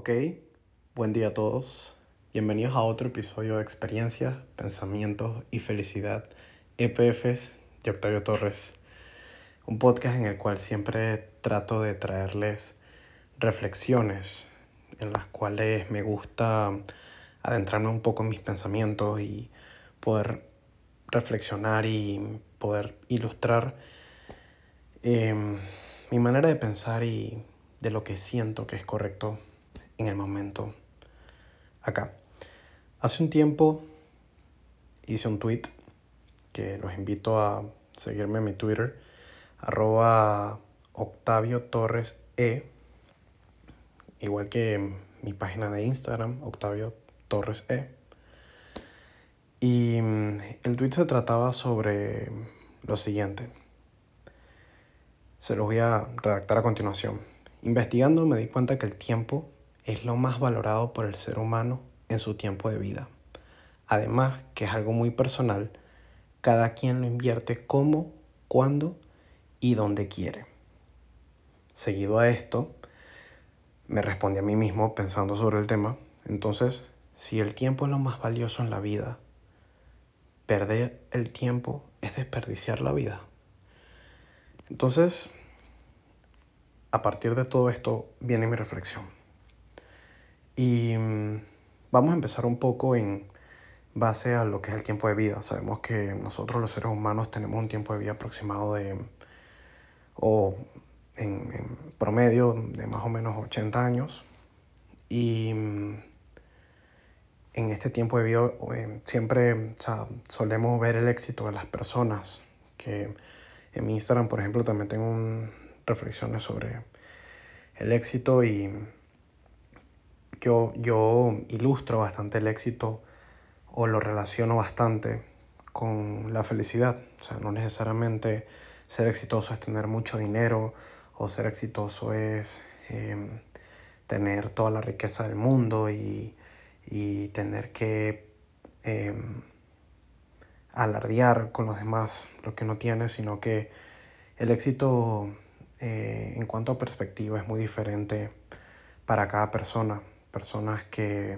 Ok, buen día a todos. Bienvenidos a otro episodio de Experiencias, Pensamientos y Felicidad, EPFs de Octavio Torres. Un podcast en el cual siempre trato de traerles reflexiones en las cuales me gusta adentrarme un poco en mis pensamientos y poder reflexionar y poder ilustrar em, mi manera de pensar y de lo que siento que es correcto en el momento acá. Hace un tiempo hice un tweet que los invito a seguirme en mi Twitter, arroba Octavio Torres E, igual que mi página de Instagram, Octavio Torres E. Y mm, el tweet se trataba sobre lo siguiente. Se los voy a redactar a continuación. Investigando me di cuenta que el tiempo es lo más valorado por el ser humano en su tiempo de vida. Además, que es algo muy personal, cada quien lo invierte como, cuándo y dónde quiere. Seguido a esto, me respondí a mí mismo pensando sobre el tema, entonces, si el tiempo es lo más valioso en la vida, perder el tiempo es desperdiciar la vida. Entonces, a partir de todo esto viene mi reflexión. Y mm, vamos a empezar un poco en base a lo que es el tiempo de vida. Sabemos que nosotros los seres humanos tenemos un tiempo de vida aproximado de, o en, promedio, de más o menos 80 años. Y mm, en este tiempo de vida eh, siempre solemos ver el éxito de las personas. Que en mi Instagram, por ejemplo, también tengo reflexiones sobre el éxito y yo, yo ilustro bastante el éxito o lo relaciono bastante con la felicidad. O sea, no necesariamente ser exitoso es tener mucho dinero o ser exitoso es em, tener toda la riqueza del mundo y, tener que em, alardear con los demás lo que no tiene, sino que el éxito eh, en cuanto a perspectiva es muy diferente para cada persona personas que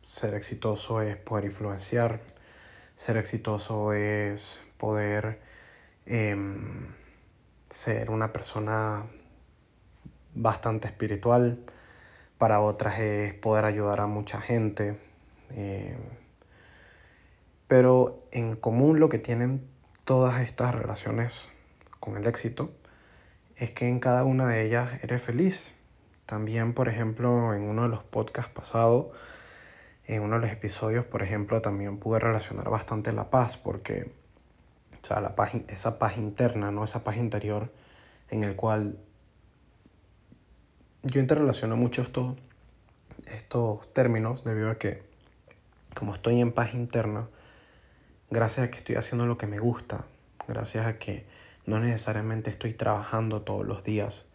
ser exitoso es poder influenciar, ser exitoso es poder em, ser una persona bastante espiritual, para otras es poder ayudar a mucha gente. Em, pero en común lo que tienen todas estas relaciones con el éxito es que en cada una de ellas eres feliz también, por ejemplo, en uno de los podcasts pasados, en uno de los episodios, por ejemplo, también pude relacionar bastante la paz, porque, o sea, la paz, esa paz interna, ¿no? Esa paz interior en el cual yo interrelaciono mucho estos, estos términos debido a que, como estoy en paz interna, gracias a que estoy haciendo lo que me gusta, gracias a que no necesariamente estoy trabajando todos los días,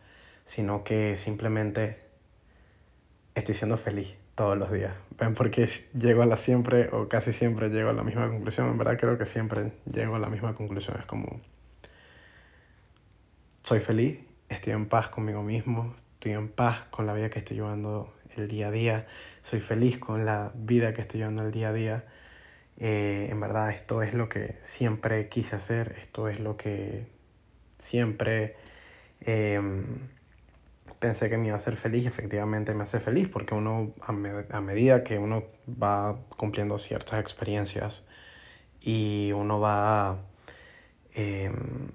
sino que simplemente estoy siendo feliz todos los días. ¿Ven por qué llego a la siempre o casi siempre llego a la misma conclusión? En verdad creo que siempre llego a la misma conclusión. Es como, soy feliz, estoy en paz conmigo mismo, estoy en paz con la vida que estoy llevando el día a día, soy feliz con la vida que estoy llevando el día a día. Eh, en verdad esto es lo que siempre quise hacer, esto es lo que siempre... Em, pensé que me iba a hacer feliz y efectivamente me hace feliz porque uno a, medida que uno va cumpliendo ciertas experiencias y uno va em,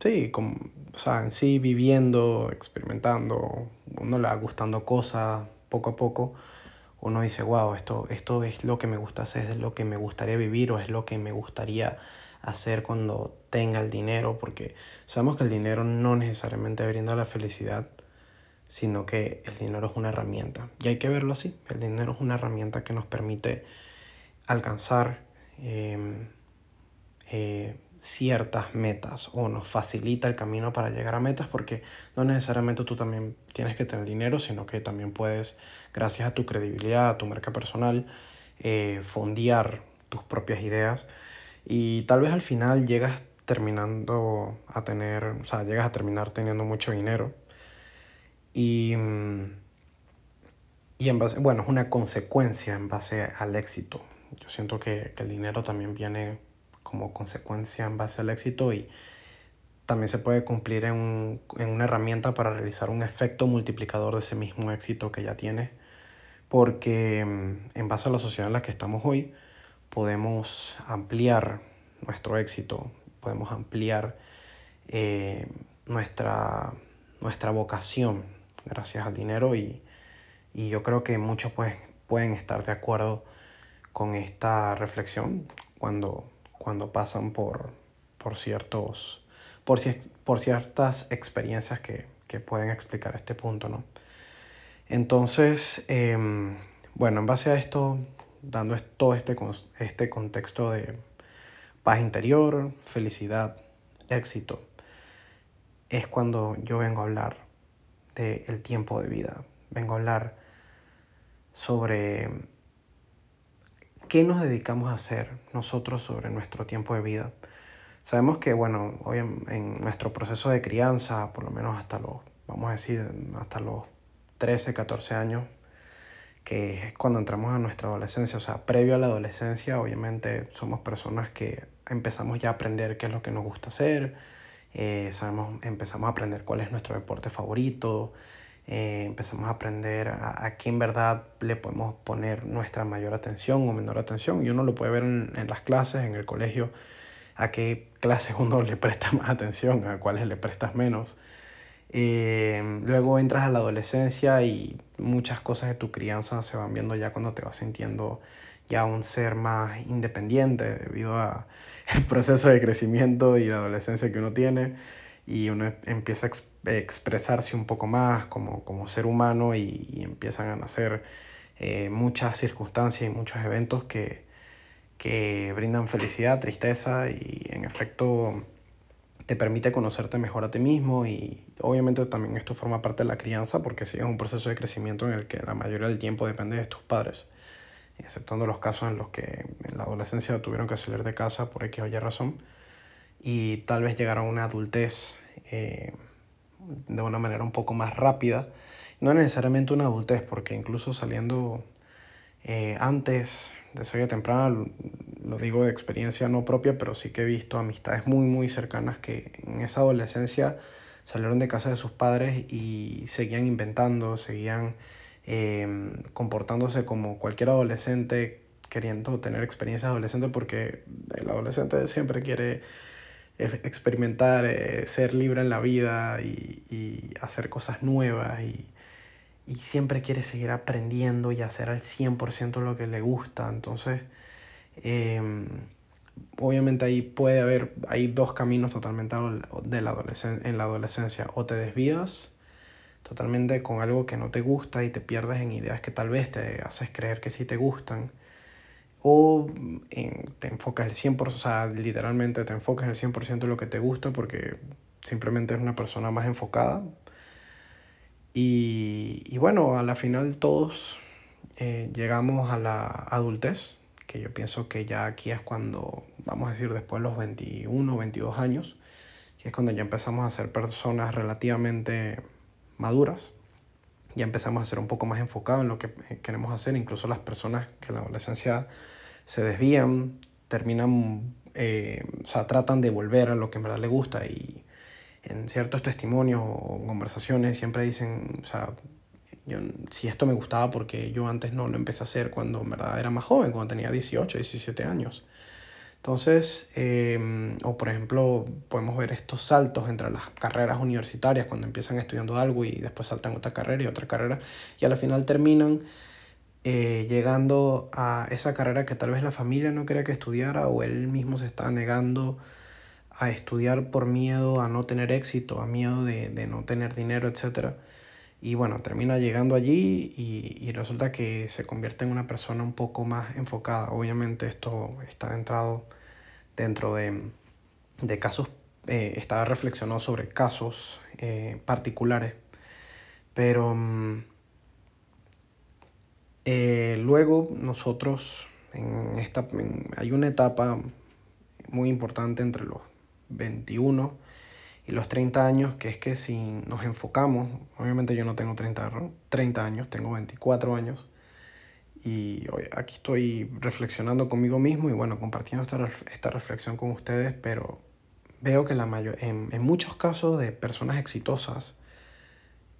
sí, o sea, en sí viviendo, experimentando, uno le va gustando cosas poco a poco, uno dice, wow, esto, esto es lo que me gusta hacer, es lo que me gustaría vivir o es lo que me gustaría hacer cuando tenga el dinero, porque sabemos que el dinero no necesariamente brinda la felicidad, sino que el dinero es una herramienta. Y hay que verlo así, el dinero es una herramienta que nos permite alcanzar em, eh, ciertas metas o nos facilita el camino para llegar a metas porque no necesariamente tú también tienes que tener dinero, sino que también puedes, gracias a tu credibilidad, a tu marca personal, eh, fondear tus propias ideas y tal vez al final llegas terminando a tener, o sea, llegas a terminar teniendo mucho dinero. Y mm, y en base, bueno, es una consecuencia en base al éxito. Yo siento que, el dinero también viene como consecuencia en base al éxito y también se puede cumplir en, en, una herramienta para realizar un efecto multiplicador de ese mismo éxito que ya tiene. Porque mm, en base a la sociedad en la que estamos hoy, podemos ampliar nuestro éxito, podemos ampliar eh, nuestra, nuestra vocación gracias al dinero y, y yo creo que muchos pues, pueden estar de acuerdo con esta reflexión cuando, cuando pasan por, por, ciertos, por, por ciertas experiencias que, que, pueden explicar este punto. ¿no? Entonces, eh, bueno, en base a esto, dando todo este, este contexto de paz interior, felicidad, éxito, es cuando yo vengo a hablar del el tiempo de vida. Vengo a hablar sobre qué nos dedicamos a hacer nosotros sobre nuestro tiempo de vida. Sabemos que, bueno, hoy en, nuestro proceso de crianza, por lo menos hasta los, vamos a decir, hasta los 13, 14 años, que es cuando entramos a nuestra adolescencia, o sea, previo a la adolescencia, obviamente somos personas que empezamos ya a aprender qué es lo que nos gusta hacer, eh, sabemos, empezamos a aprender cuál es nuestro deporte favorito, eh, empezamos a aprender a, a, qué en verdad le podemos poner nuestra mayor atención o menor atención. Y uno lo puede ver en, en las clases, en el colegio, a qué clases uno le presta más atención, a cuáles le prestas menos. Eh, luego entras a la adolescencia y muchas cosas de tu crianza se van viendo ya cuando te vas sintiendo ya un ser más independiente debido a el proceso de crecimiento y de adolescencia que uno tiene. Y uno empieza a expresarse un poco más como, como ser humano y, empiezan a nacer eh, muchas circunstancias y muchos eventos que, que brindan felicidad, tristeza y en efecto te permite conocerte mejor a ti mismo y obviamente también esto forma parte de la crianza porque sigue un proceso de crecimiento en el que la mayoría del tiempo depende de tus padres, exceptuando los casos en los que en la adolescencia tuvieron que salir de casa por X o Y razón y tal vez llegar a una adultez eh, de una manera un poco más rápida. No necesariamente una adultez, porque incluso saliendo eh, antes de ser temprana, lo digo de experiencia no propia, pero sí que he visto amistades muy, muy cercanas que en esa adolescencia salieron de casa de sus padres y seguían inventando, seguían em, comportándose como cualquier adolescente, queriendo tener experiencias adolescentes, porque el adolescente siempre quiere experimentar, eh, ser libre en la vida y, y hacer cosas nuevas y, y, siempre quiere seguir aprendiendo y hacer al 100% lo que le gusta. Entonces, Em, obviamente ahí puede haber, hay dos caminos totalmente de la en la adolescencia. O te desvías totalmente con algo que no te gusta y te pierdes en ideas que tal vez te haces creer que sí te gustan. O te enfocas el 100%, o sea, literalmente te enfocas el 100% en lo que te gusta porque simplemente eres una persona más enfocada. Y, y bueno, a la final todos eh, llegamos a la adultez, que yo pienso que ya aquí es cuando, vamos a decir, después de los 21 o 22 años, que es cuando ya empezamos a ser personas relativamente maduras, ya empezamos a ser un poco más enfocados en lo que eh, queremos hacer, incluso las personas que en la adolescencia se desvían, terminan, eh, o sea, tratan de volver a lo que en verdad les gusta y en ciertos testimonios o conversaciones siempre dicen, o sea, yo, si esto me gustaba porque yo antes no lo empecé a hacer cuando en verdad era más joven, cuando tenía 18, 17 años. Entonces, em, o por ejemplo, podemos ver estos saltos entre las carreras universitarias cuando empiezan estudiando algo y después saltan otra carrera y otra carrera y al final terminan eh, llegando a esa carrera que tal vez la familia no quería que estudiara o él mismo se está negando a estudiar por miedo a no tener éxito, a miedo de, de no tener dinero, etcétera y bueno, termina llegando allí y, y, resulta que se convierte en una persona un poco más enfocada. Obviamente esto está entrado dentro de, de casos, eh, está reflexionado sobre casos eh, particulares. Pero mm, eh, luego nosotros, en esta, hay una etapa muy importante entre los 21 y los 30 años, que es que si nos enfocamos, obviamente yo no tengo 30, 30 años, tengo 24 años, y hoy aquí estoy reflexionando conmigo mismo y bueno, compartiendo esta, esta reflexión con ustedes, pero veo que la mayor, en, en muchos casos de personas exitosas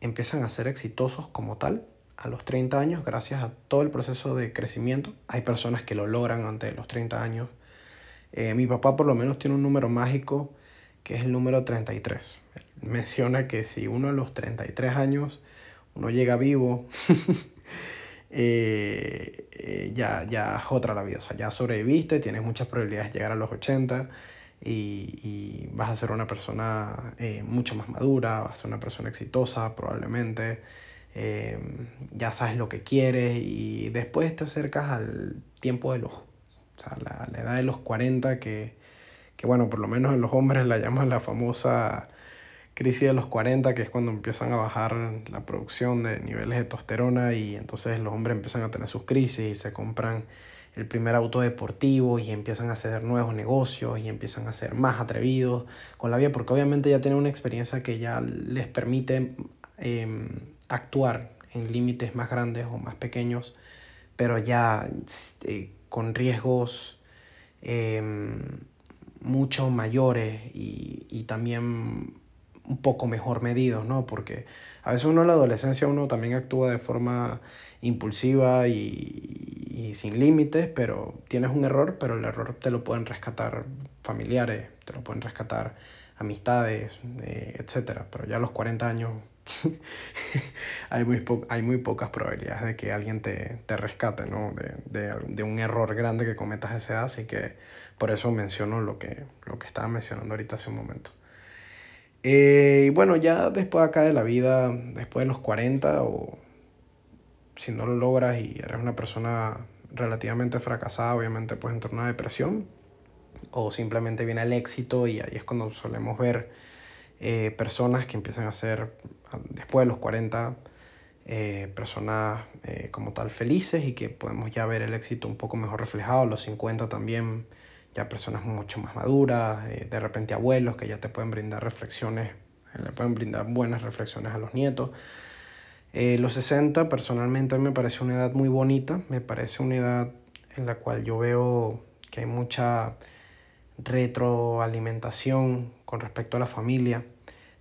empiezan a ser exitosos como tal a los 30 años gracias a todo el proceso de crecimiento. Hay personas que lo logran antes de los 30 años. Eh, mi papá por lo menos tiene un número mágico que es el número 33. menciona que si uno a los 33 años uno llega vivo, eh, eh, ya, ya es otra la vida. O sea, ya sobreviviste, tienes muchas probabilidades de llegar a los 80 y, y vas a ser una persona mucho más madura, vas a ser una persona exitosa probablemente. ya sabes lo que quieres y después te acercas al tiempo de los, o sea, la, la edad de los 40 que, que bueno, por lo menos en los hombres la llaman la famosa crisis de los 40, que es cuando empiezan a bajar la producción de niveles de testosterona y entonces los hombres empiezan a tener sus crisis y se compran el primer auto deportivo y empiezan a hacer nuevos negocios y empiezan a ser más atrevidos con la vida, porque obviamente ya tienen una experiencia que ya les permite em, actuar en límites más grandes o más pequeños, pero ya este, con riesgos em, mucho mayores y, y también un poco mejor medidos, ¿no? Porque a veces uno en la adolescencia uno también actúa de forma impulsiva y, y sin límites, pero tienes un error, pero el error te lo pueden rescatar familiares, te lo pueden rescatar amistades, eh, etc. Pero ya a los 40 años hay, muy hay muy pocas probabilidades de que alguien te, te rescate, ¿no? De, de, de, un error grande que cometas a esa edad, así que por eso menciono lo que, lo que estaba mencionando ahorita hace un momento. Eh, y bueno, ya después acá de la vida, después de los 40 o si no lo logras y eres una persona relativamente fracasada, obviamente puedes entrar en una depresión o simplemente viene el éxito y ahí es cuando solemos ver eh, personas que empiezan a ser después de los 40 eh, personas como tal felices y que podemos ya ver el éxito un poco mejor reflejado, los 50 también ya personas mucho más maduras, eh, de repente abuelos que ya te pueden brindar reflexiones, eh, le pueden brindar buenas reflexiones a los nietos. Eh, los 60 personalmente me parece una edad muy bonita, me parece una edad en la cual yo veo que hay mucha retroalimentación con respecto a la familia.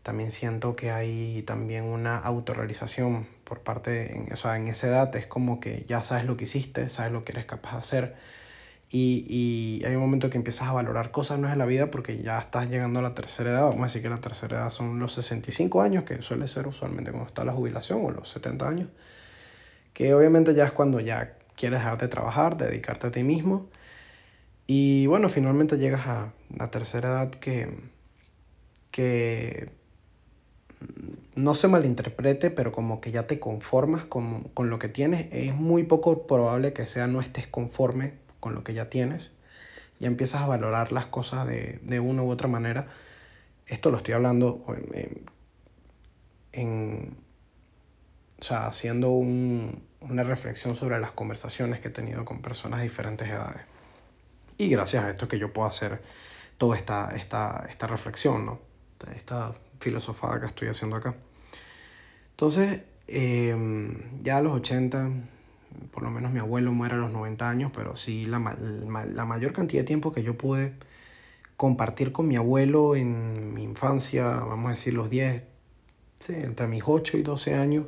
También siento que hay también una autorrealización por parte, en, o sea, en esa edad es como que ya sabes lo que hiciste, sabes lo que eres capaz de hacer y, y, hay un momento que empiezas a valorar cosas no es en la vida porque ya estás llegando a la tercera edad. Vamos a decir que la tercera edad son los 65 años, que suele ser usualmente cuando está la jubilación, o los 70 años. Que obviamente ya es cuando ya quieres dejar de trabajar, dedicarte a ti mismo. Y bueno, finalmente llegas a la tercera edad que, que no se malinterprete, pero como que ya te conformas con, con lo que tienes. Es muy poco probable que sea no estés conforme con lo que ya tienes y empiezas a valorar las cosas de, de una u otra manera. Esto lo estoy hablando en, en o sea, haciendo un, una reflexión sobre las conversaciones que he tenido con personas de diferentes edades. Y gracias a esto que yo puedo hacer toda esta, esta, esta reflexión, ¿no? esta filosofada que estoy haciendo acá. Entonces, eh, ya a los 80 por lo menos mi abuelo muere a los 90 años, pero sí la, la mayor cantidad de tiempo que yo pude compartir con mi abuelo en mi infancia, vamos a decir los 10, sí, entre mis 8 y 12 años,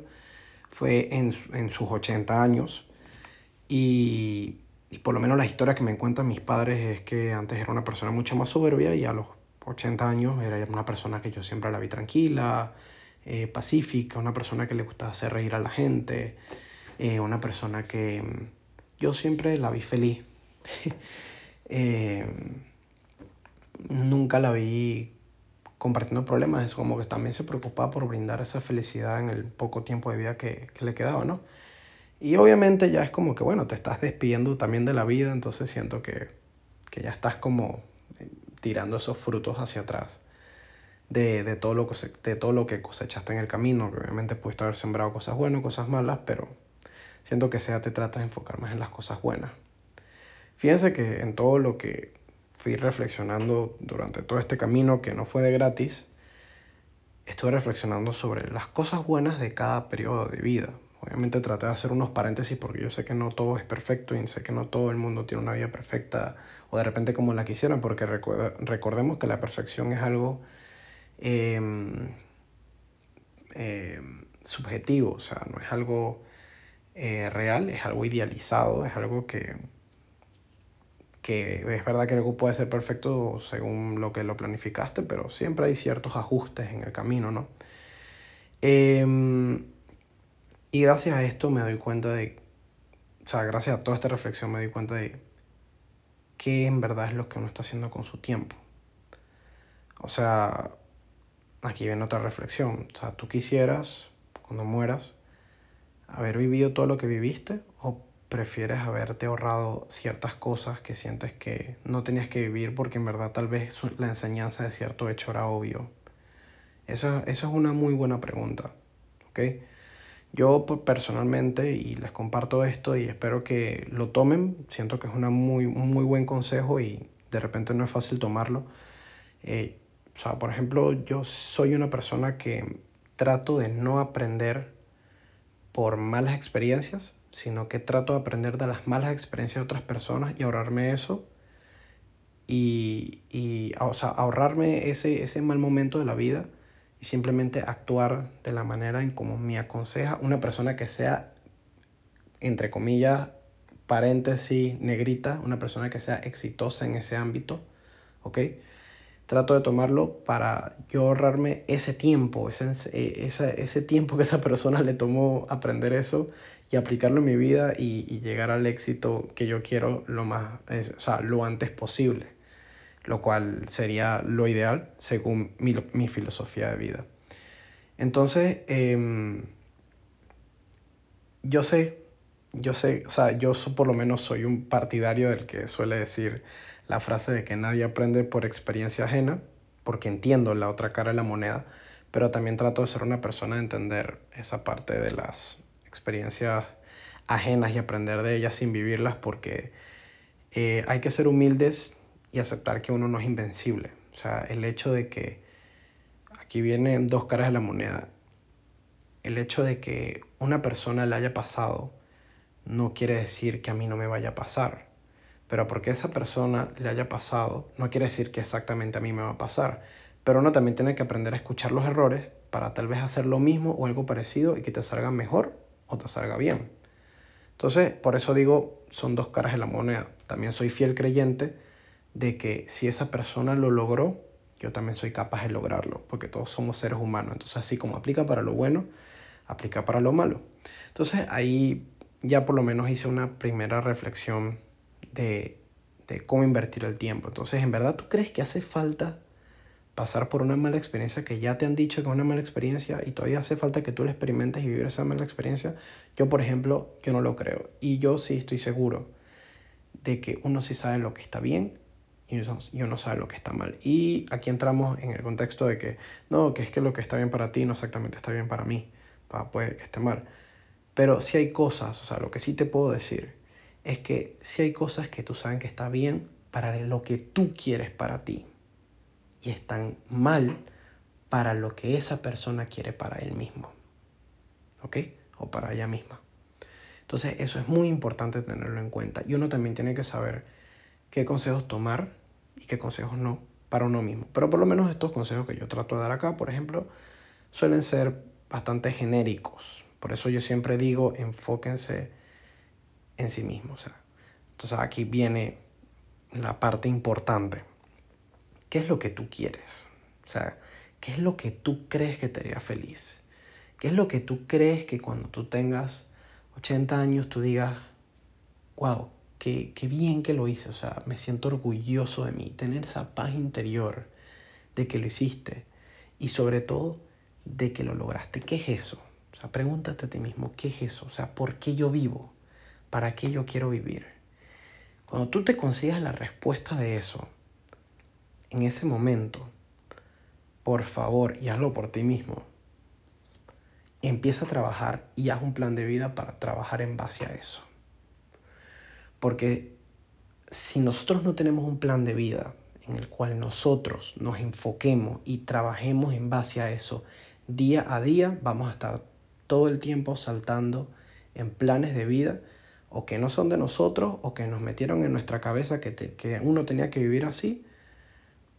fue en, en sus 80 años. Y, y, por lo menos la historia que me cuentan mis padres es que antes era una persona mucho más soberbia y a los 80 años era una persona que yo siempre la vi tranquila, eh, pacífica, una persona que le gustaba hacer reír a la gente. Eh, una persona que mm, yo siempre la vi feliz. eh, nunca la vi compartiendo problemas, es como que también se preocupaba por brindar esa felicidad en el poco tiempo de vida que, que le quedaba, ¿no? Y obviamente ya es como que, bueno, te estás despidiendo también de la vida, entonces siento que, que ya estás como eh, tirando esos frutos hacia atrás de, de, todo lo de todo lo que cosechaste en el camino, que obviamente pudiste haber sembrado cosas buenas, cosas malas, pero siento que sea te trata de enfocar más en las cosas buenas. Fíjense que en todo lo que fui reflexionando durante todo este camino, que no fue de gratis, estuve reflexionando sobre las cosas buenas de cada periodo de vida. Obviamente traté de hacer unos paréntesis porque yo sé que no todo es perfecto y sé que no todo el mundo tiene una vida perfecta o de repente como la quisieran, porque recordemos que la perfección es algo em, em, subjetivo, o sea, no es algo eh, real, es algo idealizado, es algo que, que es verdad que algo puede ser perfecto según lo que lo planificaste, pero siempre hay ciertos ajustes en el camino, ¿no? Y gracias a esto me doy cuenta de, o sea, gracias a toda esta reflexión me doy cuenta de qué en verdad es lo que uno está haciendo con su tiempo. O sea, aquí viene otra reflexión. O sea, tú quisieras, cuando mueras, haber vivido todo lo que viviste o prefieres haberte ahorrado ciertas cosas que sientes que no tenías que vivir porque en verdad tal vez la enseñanza de cierto hecho era obvio. Eso, eso es una muy buena pregunta. ¿ok? Yo personalmente, y les comparto esto y espero que lo tomen, siento que es una muy, muy buen consejo y de repente no es fácil tomarlo. Eh, o sea, por ejemplo, yo soy una persona que trato de no aprender por malas experiencias, sino que trato de aprender de las malas experiencias de otras personas y ahorrarme eso. Y, y o sea, ahorrarme ese, ese mal momento de la vida y simplemente actuar de la manera en como me aconseja una persona que sea, entre comillas, paréntesis, negrita, una persona que sea exitosa en ese ámbito, ¿ok? trato de tomarlo para yo ahorrarme ese tiempo, ese, ese, ese tiempo que esa persona le tomó aprender eso y aplicarlo en mi vida y, llegar al éxito que yo quiero lo, más, o sea, lo antes posible, lo cual sería lo ideal según mi, mi filosofía de vida. Entonces, em, yo sé, yo sé, o sea, yo por lo menos soy un partidario del que suele decir la frase de que nadie aprende por experiencia ajena, porque entiendo la otra cara de la moneda, pero también trato de ser una persona de entender esa parte de las experiencias ajenas y aprender de ellas sin vivirlas, porque eh, hay que ser humildes y aceptar que uno no es invencible. O sea, el hecho de que aquí vienen dos caras de la moneda. El hecho de que una persona le haya pasado no quiere decir que a mí no me vaya a pasar. Pero porque esa persona le haya pasado, no quiere decir que exactamente a mí me va a pasar. Pero uno también tiene que aprender a escuchar los errores para tal vez hacer lo mismo o algo parecido y que te salga mejor o te salga bien. Entonces, por eso digo, son dos caras de la moneda. También soy fiel creyente de que si esa persona lo logró, yo también soy capaz de lograrlo, porque todos somos seres humanos. Entonces, así como aplica para lo bueno, aplica para lo malo. Entonces, ahí ya por lo menos hice una primera reflexión de, cómo invertir el tiempo. Entonces, ¿en verdad tú crees que hace falta pasar por una mala experiencia que ya te han dicho que es una mala experiencia y todavía hace falta que tú la experimentes y vivir esa mala experiencia? Yo, por ejemplo, yo no lo creo. Y yo sí estoy seguro de que uno sí sabe lo que está bien y uno sabe lo que está mal. Y aquí entramos en el contexto de que, no, que es que lo que está bien para ti no exactamente está bien para mí, puede que esté mal. Pero si hay cosas, o sea, lo que sí te puedo decir es que si hay cosas que tú sabes que está bien para lo que tú quieres para ti y están mal para lo que esa persona quiere para él mismo. ¿Ok? O para ella misma. Entonces eso es muy importante tenerlo en cuenta. Y uno también tiene que saber qué consejos tomar y qué consejos no para uno mismo. Pero por lo menos estos consejos que yo trato de dar acá, por ejemplo, suelen ser bastante genéricos. Por eso yo siempre digo, enfóquense en sí mismo. O sea, entonces aquí viene la parte importante. ¿Qué es lo que tú quieres? O sea, ¿qué es lo que tú crees que te haría feliz? ¿Qué es lo que tú crees que cuando tú tengas 80 años tú digas, wow, qué, bien que lo hice? O sea, me siento orgulloso de mí. Tener esa paz interior de que lo hiciste y sobre todo de que lo lograste. ¿Qué es eso? O sea, pregúntate a ti mismo, ¿qué es eso? O sea, ¿por qué yo vivo? ¿Para qué yo quiero vivir? Cuando tú te consigas la respuesta de eso, en ese momento, por favor, y hazlo por ti mismo, empieza a trabajar y haz un plan de vida para trabajar en base a eso. Porque si nosotros no tenemos un plan de vida en el cual nosotros nos enfoquemos y trabajemos en base a eso día a día, vamos a estar todo el tiempo saltando en planes de vida o que no son de nosotros o que nos metieron en nuestra cabeza que, que uno tenía que vivir así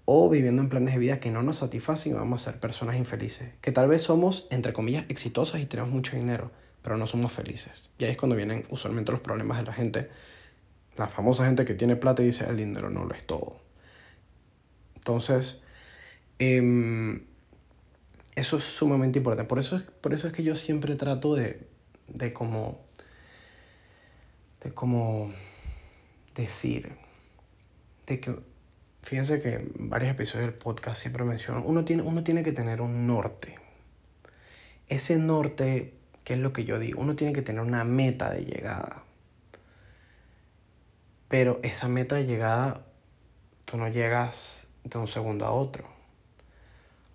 o viviendo en planes de vida que no nos satisfacen y vamos a ser personas infelices. Que tal vez somos, entre comillas, exitosas y tenemos mucho dinero, pero no somos felices. Y ahí es cuando vienen usualmente los problemas de la gente. La famosa gente que tiene plata y dice, el dinero no lo es todo. Entonces, em, eso es sumamente importante. Por eso, es, por eso es que yo siempre trato de, de como, de como decir, de que Fíjense que en varios episodios del podcast siempre menciono, uno tiene, uno tiene que tener un norte. Ese norte, que es lo que yo digo, uno tiene que tener una meta de llegada. Pero esa meta de llegada, tú no llegas de un segundo a otro.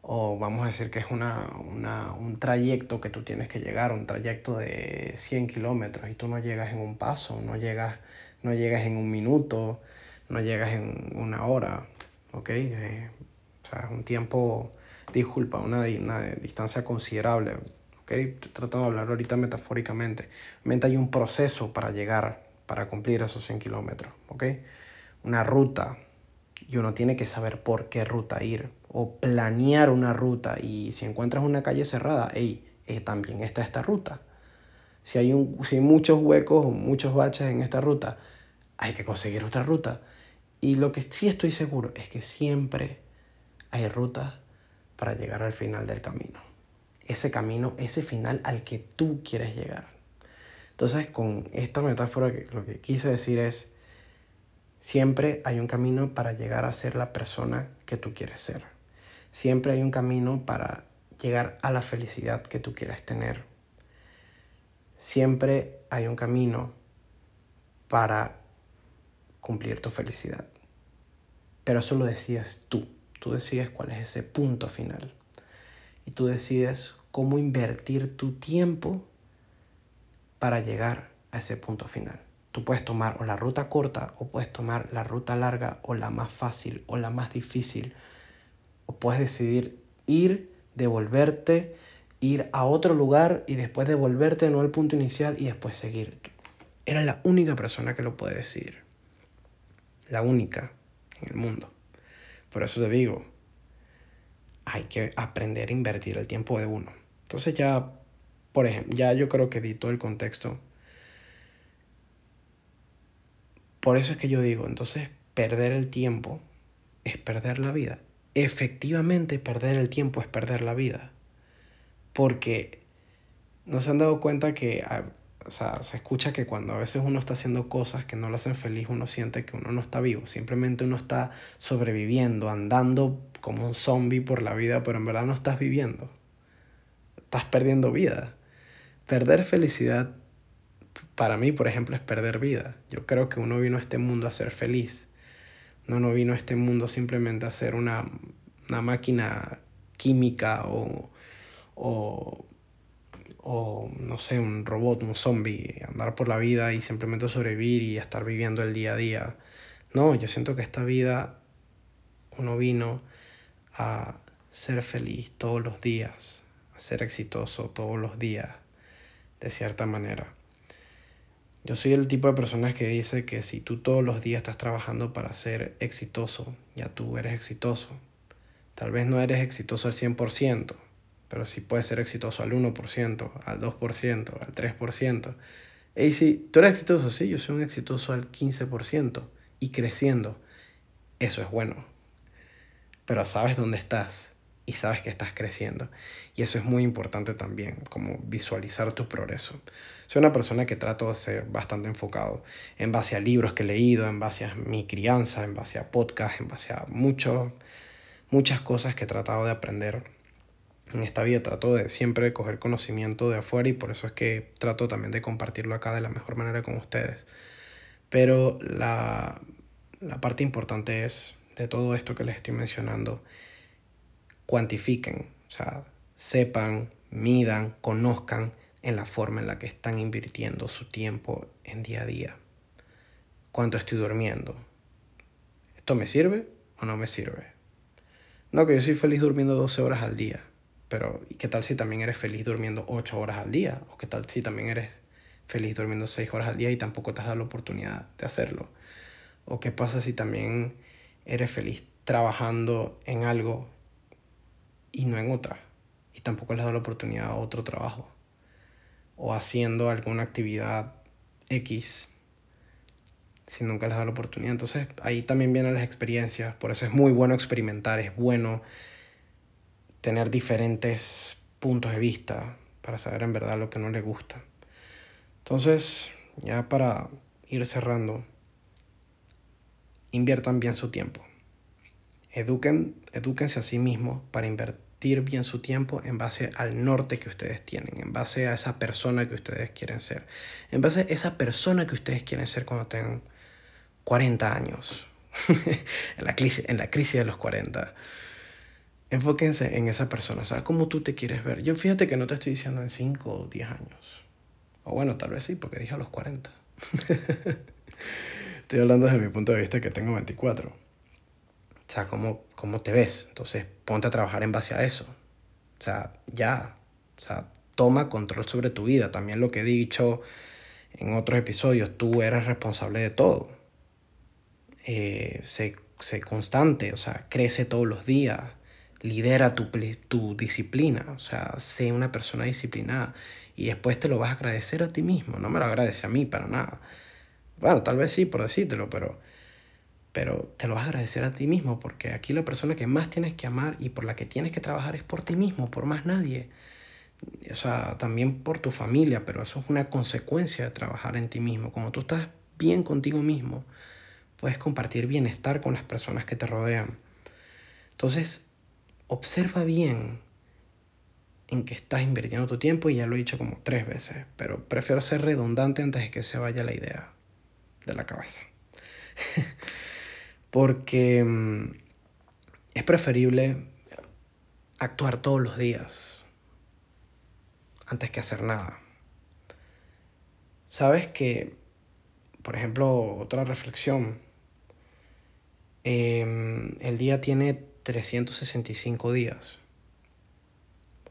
O vamos a decir que es una, una, un trayecto que tú tienes que llegar, un trayecto de 100 kilómetros y tú no llegas en un paso, no llegas, no llegas en un minuto, no llegas en una hora, ¿ok? Eh, o sea, es un tiempo, disculpa, una, una distancia considerable, ¿ok? Estoy tratando de hablar ahorita metafóricamente. Mente hay un proceso para llegar, para cumplir esos 100 kilómetros, ¿ok? Una ruta, y uno tiene que saber por qué ruta ir, o planear una ruta, y si encuentras una calle cerrada, hey, eh, también está esta ruta. Si hay, un, si hay muchos huecos muchos baches en esta ruta, hay que conseguir otra ruta. Y lo que sí estoy seguro es que siempre hay rutas para llegar al final del camino. Ese camino, ese final al que tú quieres llegar. Entonces, con esta metáfora lo que quise decir es, siempre hay un camino para llegar a ser la persona que tú quieres ser. Siempre hay un camino para llegar a la felicidad que tú quieres tener. Siempre hay un camino para cumplir tu felicidad. Pero eso lo decides tú. Tú decides cuál es ese punto final. Y tú decides cómo invertir tu tiempo para llegar a ese punto final. Tú puedes tomar o la ruta corta o puedes tomar la ruta larga o la más fácil o la más difícil. O puedes decidir ir, devolverte, ir a otro lugar y después devolverte no al punto inicial y después seguir. Eres la única persona que lo puede decidir. La única en el mundo. Por eso te digo, hay que aprender a invertir el tiempo de uno. Entonces ya, por ejemplo, ya yo creo que di todo el contexto. Por eso es que yo digo, entonces perder el tiempo es perder la vida. Efectivamente, perder el tiempo es perder la vida. Porque no se han dado cuenta que o sea, se escucha que cuando a veces uno está haciendo cosas que no lo hacen feliz, uno siente que uno no está vivo. Simplemente uno está sobreviviendo, andando como un zombie por la vida, pero en verdad no estás viviendo. Estás perdiendo vida. Perder felicidad, para mí, por ejemplo, es perder vida. Yo creo que uno vino a este mundo a ser feliz. No, no vino a este mundo simplemente a ser una, una máquina química o, o o no sé, un robot, un zombie, andar por la vida y simplemente sobrevivir y estar viviendo el día a día. No, yo siento que esta vida uno vino a ser feliz todos los días, a ser exitoso todos los días, de cierta manera. Yo soy el tipo de personas que dice que si tú todos los días estás trabajando para ser exitoso, ya tú eres exitoso. Tal vez no eres exitoso al 100%, pero si puedes ser exitoso al 1%, al 2%, al 3%. Y si tú eres exitoso, sí, yo soy un exitoso al 15% y creciendo. Eso es bueno. Pero sabes dónde estás y sabes que estás creciendo. Y eso es muy importante también, como visualizar tu progreso. Soy una persona que trato de ser bastante enfocado en base a libros que he leído, en base a mi crianza, en base a podcasts, en base a mucho, muchas cosas que he tratado de aprender en esta vida trato de siempre coger conocimiento de afuera y por eso es que trato también de compartirlo acá de la mejor manera con ustedes. Pero la, la parte importante es de todo esto que les estoy mencionando, cuantifiquen, o sea, sepan, midan, conozcan en la forma en la que están invirtiendo su tiempo en día a día. ¿Cuánto estoy durmiendo? ¿Esto me sirve o no me sirve. No, que yo soy feliz durmiendo 12 horas al día, pero ¿y qué tal si también eres feliz durmiendo 8 horas al día? ¿O qué tal si también eres feliz durmiendo 6 horas al día y tampoco te has dado la oportunidad de hacerlo? ¿O qué pasa si también eres feliz trabajando en algo y no en otra? Y tampoco le has dado la oportunidad a otro trabajo. O haciendo alguna actividad X si nunca les dado la oportunidad. Entonces ahí también vienen las experiencias. Por eso es muy bueno experimentar, es bueno tener diferentes puntos de vista para saber en verdad lo que no le gusta. Entonces, ya para ir cerrando, inviertan bien su tiempo. Eduquen, eduquense a sí mismos para invertir bien su tiempo en base al norte que ustedes tienen, en base a esa persona que ustedes quieren ser, en base a esa persona que ustedes quieren ser cuando tengan 40 años, en, la crisis, en la crisis de los 40. Enfóquense en esa persona, ¿sabes cómo tú te quieres ver? Yo fíjate que no te estoy diciendo en 5 o 10 años. O bueno, tal vez sí, porque dije a los 40. estoy hablando desde mi punto de vista que tengo 24. O sea, ¿cómo, ¿cómo te ves? Entonces, ponte a trabajar en base a eso. O sea, ya. O sea, toma control sobre tu vida. También lo que he dicho en otros episodios, tú eres responsable de todo. Eh, sé, constante, o sea, crece todos los días, lidera tu, tu disciplina, o sea, sé una persona disciplinada y después te lo vas a agradecer a ti mismo, no me lo agradece a mí para nada. Bueno, tal vez sí, por decírtelo, pero, pero te lo vas a agradecer a ti mismo porque aquí la persona que más tienes que amar y por la que tienes que trabajar es por ti mismo, por más nadie. O sea, también por tu familia, pero eso es una consecuencia de trabajar en ti mismo. Como tú estás bien contigo mismo, puedes compartir bienestar con las personas que te rodean. Entonces, observa bien en qué estás invirtiendo tu tiempo y ya lo he dicho como tres veces, pero prefiero ser redundante antes de que se vaya la idea de la cabeza. Porque mm, es preferible actuar todos los días antes que hacer nada. Sabes que, por ejemplo, otra reflexión Em, el día tiene 365 días.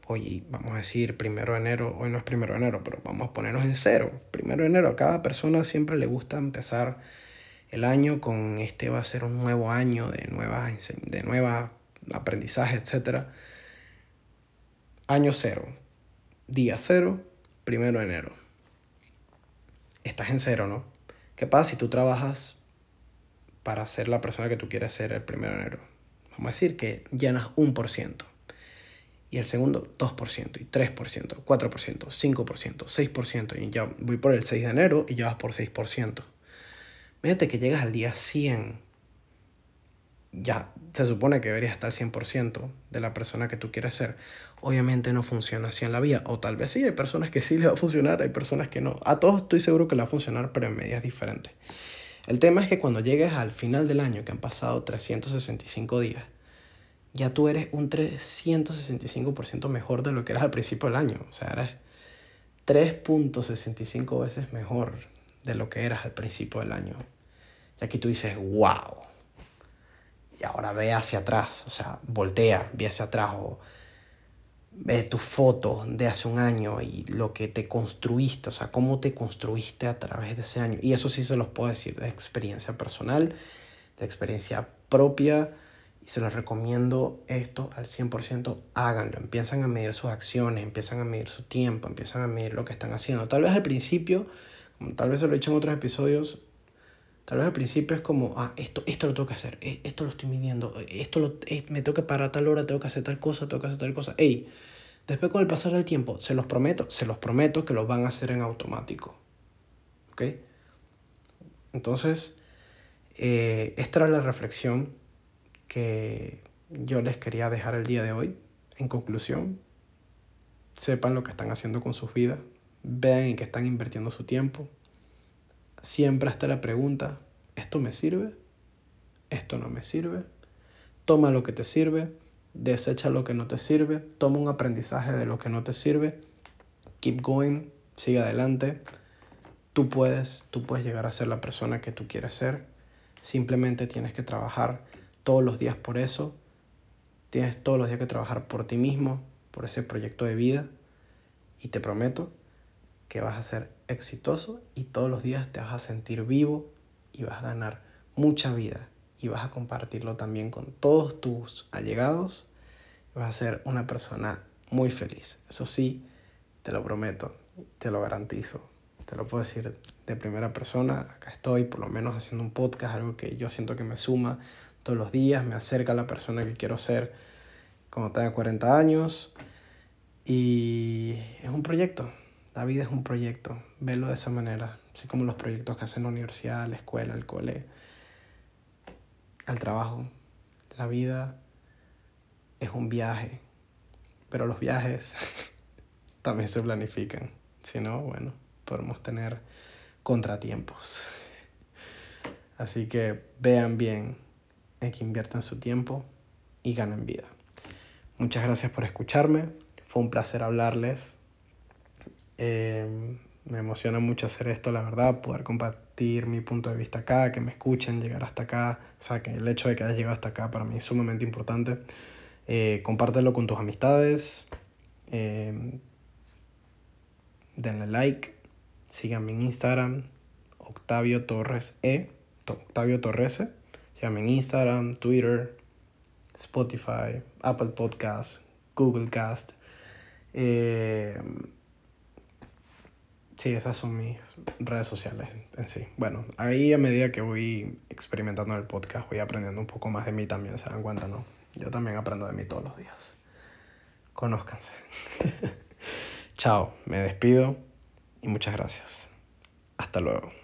Hoy, vamos a decir, primero de enero, hoy no es primero de enero, pero vamos a ponernos en cero. Primero de enero, a cada persona siempre le gusta empezar el año con este va a ser un nuevo año de nuevas, de nueva aprendizaje, etc. Año cero, día cero, primero de enero. Estás en cero, ¿no? ¿Qué pasa si tú trabajas para ser la persona que tú quieres ser el primero de enero. Vamos a decir que llenas un por ciento. Y el segundo, 2%, y 3%, 4%, 5%, 6%, y ya voy por el 6 de enero y ya vas por 6%. Fíjate que llegas al día 100. Ya se supone que deberías estar 100% de la persona que tú quieres ser. Obviamente no funciona así en la vida. O tal vez sí, hay personas que sí les va a funcionar, hay personas que no. A todos estoy seguro que le va a funcionar, pero en medidas diferentes. El tema es que cuando llegues al final del año, que han pasado 365 días, ya tú eres un 365% mejor de lo que eras al principio del año. O sea, eres 3.65 veces mejor de lo que eras al principio del año. Aquí tú dices, wow. Y ahora ve hacia atrás, o sea, voltea, ve hacia atrás o ve tus fotos de hace un año y lo que te construiste, o sea, cómo te construiste a través de ese año. Y eso sí se los puedo decir de experiencia personal, de experiencia propia. Y se los recomiendo esto al 100%, háganlo. Empiezan a medir sus acciones, empiezan a medir su tiempo, empiezan a medir lo que están haciendo. Tal vez al principio, como tal vez se lo he hecho en otros episodios, Tal vez al principio es como, ah, esto, esto lo tengo que hacer, eh, esto lo estoy midiendo, eh, esto lo, eh, me tengo que parar a tal hora, tengo que hacer tal cosa, tengo que hacer tal cosa. Ey, después con el pasar del tiempo, se los prometo, se los prometo que lo van a hacer en automático. ¿Ok? Entonces, esta era la reflexión que yo les quería dejar el día de hoy. En conclusión, sepan lo que están haciendo con sus vidas, vean en qué están invirtiendo su tiempo, siempre está la pregunta, ¿esto me sirve? ¿Esto no me sirve? Toma lo que te sirve, desecha lo que no te sirve, toma un aprendizaje de lo que no te sirve, keep going, sigue adelante. Tú puedes, tú puedes llegar a ser la persona que tú quieres ser. Simplemente tienes que trabajar todos los días por eso, tienes todos los días que trabajar por ti mismo, por ese proyecto de vida y te prometo que vas a ser exitoso y todos los días te vas a sentir vivo y vas a ganar mucha vida y vas a compartirlo también con todos tus allegados. Vas a ser una persona muy feliz. Eso sí, te lo prometo, te lo garantizo. Te lo puedo decir de primera persona. Acá estoy, por lo menos haciendo un podcast, algo que yo siento que me suma todos los días, me acerca a la persona que quiero ser cuando tenga 40 años. Y es un proyecto. La vida es un proyecto. Verlo de esa manera. Así como los proyectos que hacen la universidad, la escuela, el cole, al trabajo. La vida es un viaje. Pero los viajes también se planifican. Si no, bueno, podemos tener contratiempos. Así que vean bien en que inviertan su tiempo y ganen vida. Muchas gracias por escucharme. Fue un placer hablarles. Eh, me emociona mucho hacer esto, la verdad, poder compartir mi punto de vista acá, que me escuchen, llegar hasta acá. O sea, que el hecho de que hayas llegado hasta acá para mí es sumamente importante. Eh, compártelo con tus amistades. Eh, denle like. Síganme en Instagram. Octavio Torres E. Octavio Torres. Síganme en Instagram, Twitter, Spotify, Apple Podcasts, Google Cast. Eh, sí, esas son mis redes sociales en sí. Bueno, ahí a medida que voy experimentando el podcast, voy aprendiendo un poco más de mí también, se dan cuenta, ¿no? Yo también aprendo de mí todos los días. Conózcanse. Chao, me despido y muchas gracias. Hasta luego.